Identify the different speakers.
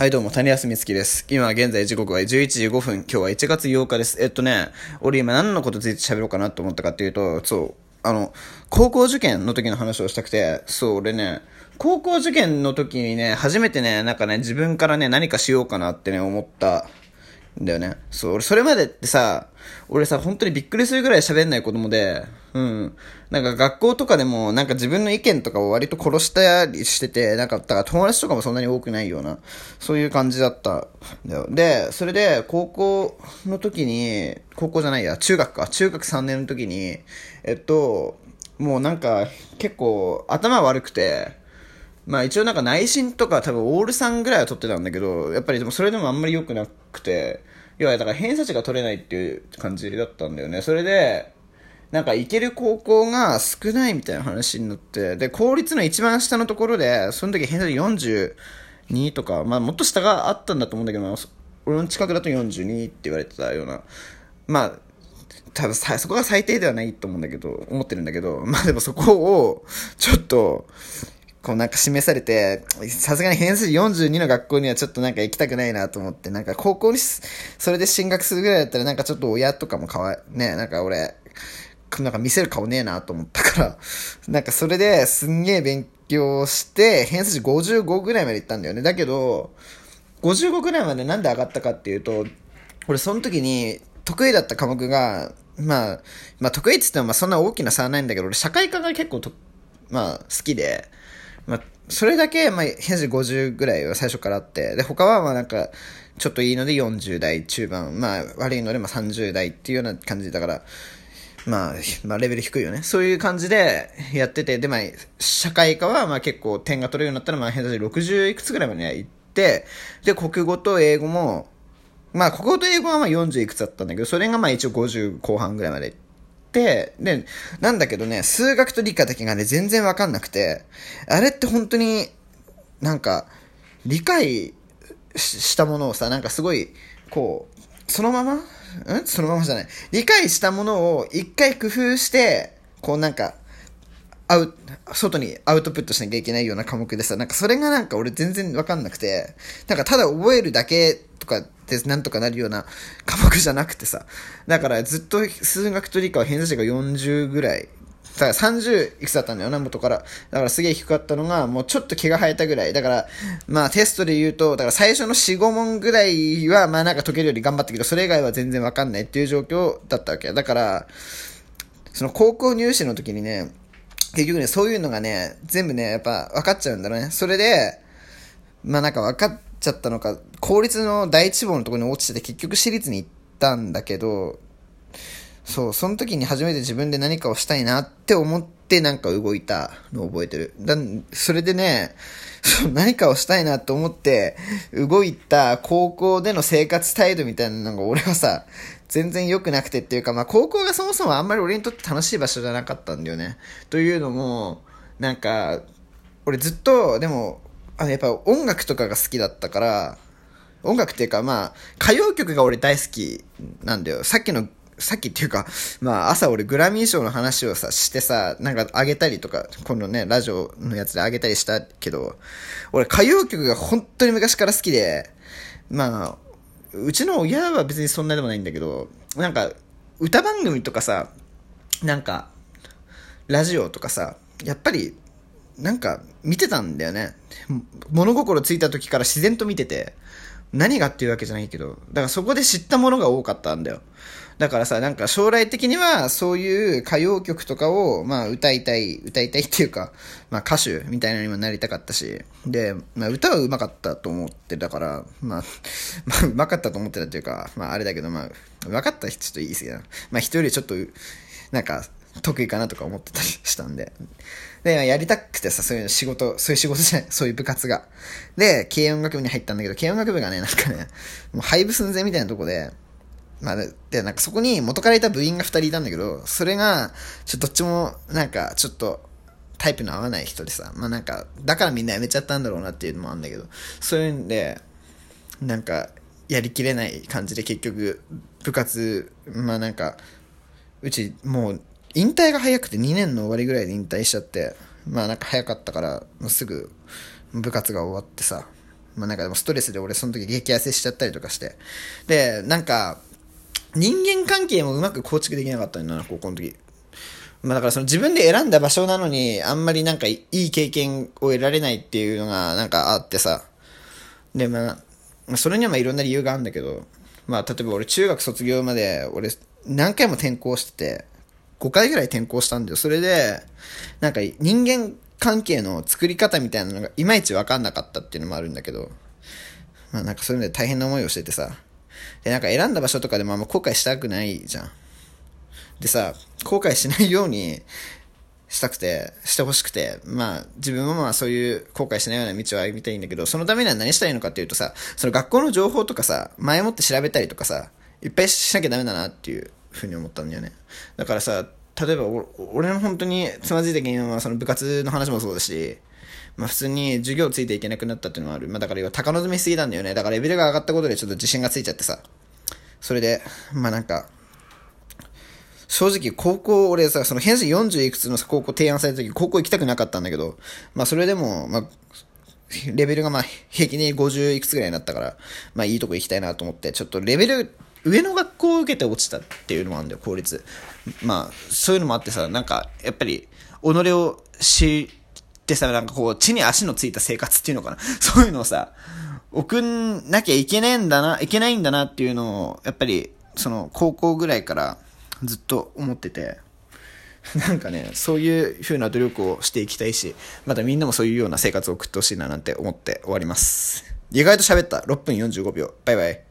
Speaker 1: はい、どうも、谷康美月です。今現在時刻は11時5分。今日は1月8日です。えっとね、俺今何のことについて喋ろうかなと思ったかっていうと、そう、あの、高校受験の時の話をしたくて、そう、俺ね、高校受験の時にね、初めてね、なんかね、自分からね、何かしようかなってね、思っただよね。そう、俺それまでってさ、俺さ、本当にびっくりするぐらい喋んない子供で、うん。なんか学校とかでも、なんか自分の意見とかを割と殺したりしてて、なんか、だから友達とかもそんなに多くないような、そういう感じだったんだよ。で、それで、高校の時に、高校じゃないや、中学か、中学3年の時に、えっと、もうなんか、結構、頭悪くて、まあ一応なんか内心とか多分オール3ぐらいは取ってたんだけど、やっぱりでもそれでもあんまり良くなくて、要はだから偏差値が取れないっていう感じだったんだよね。それで、なんか行ける高校が少ないみたいな話になって、で、公立の一番下のところで、その時偏差値42とか、まあもっと下があったんだと思うんだけど、俺の近くだと42って言われてたような、まあ、多分さ、そこが最低ではないと思うんだけど、思ってるんだけど、まあでもそこを、ちょっと、こうなんか示されて、さすがに偏差値42の学校にはちょっとなんか行きたくないなと思って、なんか高校にそれで進学するぐらいだったらなんかちょっと親とかもかわい、ね、なんか俺、なんか見せる顔ねえなと思ったから、なんかそれですんげえ勉強して、偏差値55ぐらいまで行ったんだよね。だけど、55ぐらいまでなんで上がったかっていうと、俺その時に得意だった科目が、まあ、まあ得意って言ってもまあそんな大きな差はないんだけど、俺社会科が結構と、まあ好きで、まあ、それだけ、まあ、偏差値50ぐらいは最初からあって、で、他はまあなんか、ちょっといいので40代中盤、まあ悪いのでまあ30代っていうような感じだから、まあ、まあレベル低いよね。そういう感じでやってて、でまあ、社会科はまあ結構点が取れるようになったらまあ偏差値60いくつぐらいまで行って、で、国語と英語も、まあ国語と英語はまあ40いくつだったんだけど、それがまあ一応50後半ぐらいまでで、で、なんだけどね、数学と理科だけがね、全然わかんなくて、あれって本当に、なんか、理解したものをさ、なんかすごい、こう、そのまま？ん？そのままじゃない。理解したものを一回工夫して、こうなんか、アウ外にアウトプットしなきゃいけないような科目でさ、なんかそれがなんか俺全然わかんなくて、なんかただ覚えるだけとかでなんとかなるような科目じゃなくてさ、だからずっと数学と理科は偏差値が40ぐらい、だから30いくつだったんだよな、元から。だからすげえ低かったのが、もうちょっと毛が生えたぐらい。だから、まあテストで言うと、だから最初の4、5問ぐらいは、まあなんか解けるより頑張ったけど、それ以外は全然わかんないっていう状況だったわけ。だから、その高校入試の時にね、結局ね、そういうのがね、全部ね、やっぱ分かっちゃうんだろうね。それで、まあなんか分かっちゃったのか、公立の第一志望のところに落ちてて結局私立に行ったんだけど、そう、その時に初めて自分で何かをしたいなって思ってなんか動いたのを覚えてる。だそれでね、何かをしたいなと思って動いた高校での生活態度みたいなのが俺はさ、全然良くなくてっていうか、まあ高校がそもそもあんまり俺にとって楽しい場所じゃなかったんだよね。というのも、なんか、俺ずっと、でも、あのやっぱ音楽とかが好きだったから、音楽っていうかまあ、歌謡曲が俺大好きなんだよ。さっきのさっきっていうか、まあ朝俺グラミー賞の話をさ、してさ、なんかあげたりとか、今度ね、ラジオのやつであげたりしたけど、俺歌謡曲が本当に昔から好きで、まあ、うちの親は別にそんなでもないんだけど、なんか、歌番組とかさ、なんか、ラジオとかさ、やっぱり、なんか、見てたんだよね。物心ついた時から自然と見てて、何がっていうわけじゃないけど、だからそこで知ったものが多かったんだよ。だからさ、なんか将来的にはそういう歌謡曲とかを、まあ歌いたい、歌いたいっていうか、まあ歌手みたいなのにもなりたかったし、で、まあ歌は上手かったと思ってたから、まあ、まあ上手かったと思ってたっていうか、まああれだけど、まあ、上手かった人ちょっといいですけど、まあ人よりちょっと、なんか、得意かなとか思ってたりしたんで。で、やりたくてさ、そういう仕事、そういう仕事じゃない、そういう部活が。で、軽音楽部に入ったんだけど、軽音楽部がね、なんかね、もう廃部寸前みたいなとこで、まあ、で、なんかそこに元からいた部員が二人いたんだけど、それが、ちょっとどっちも、なんか、ちょっと、タイプの合わない人でさ、まあなんか、だからみんな辞めちゃったんだろうなっていうのもあるんだけど、そういうんで、なんか、やりきれない感じで結局、部活、まあなんか、うち、もう、引退が早くて2年の終わりぐらいで引退しちゃって、まあなんか早かったから、もうすぐ部活が終わってさ、まあなんかでもストレスで俺その時激痩せしちゃったりとかして。で、なんか、人間関係もうまく構築できなかったんだな、高校の時。まあだからその自分で選んだ場所なのに、あんまりなんかいい経験を得られないっていうのがなんかあってさ。で、まあ、それにはまあいろんな理由があるんだけど、まあ例えば俺中学卒業まで俺何回も転校してて、5回ぐらい転校したんだよ。それで、なんか人間関係の作り方みたいなのがいまいちわかんなかったっていうのもあるんだけど、まあなんかそういうので大変な思いをしててさ。で、なんか選んだ場所とかでもあんま後悔したくないじゃん。でさ、後悔しないようにしたくて、してほしくて、まあ、自分もまあそういう後悔しないような道を歩みたいんだけど、そのためには何したらいいのかっていうとさ、その学校の情報とかさ、前もって調べたりとかさ、いっぱいしなきゃダメだなっていうふうに思ったんだよね。だからさ、例えば俺の本当につまずいた原因はその部活の話もそうだし、まあ普通に授業ついていけなくなったっていうのもある。まあだから高望みすぎたんだよね。だからレベルが上がったことでちょっと自信がついちゃってさ。それで、まあなんか、正直、高校、俺さ、その偏差40いくつの高校提案された時、高校行きたくなかったんだけど、まあそれでも、まあ、レベルがまあ平均で50いくつぐらいになったから、まあいいとこ行きたいなと思って、ちょっとレベル、上の学校を受けて落ちたっていうのもあるんだよ、公立。まあ、そういうのもあってさ、なんか、やっぱり、己を知ってさ、なんかこう、地に足のついた生活っていうのかな。そういうのをさ、送んなきゃいけないんだな、いけないんだなっていうのを、やっぱり、その、高校ぐらいから、ずっと思ってて、なんかね、そういう風な努力をしていきたいし、またみんなもそういうような生活を送ってほしいななんて思って終わります。意外と喋った。6分45秒。バイバイ。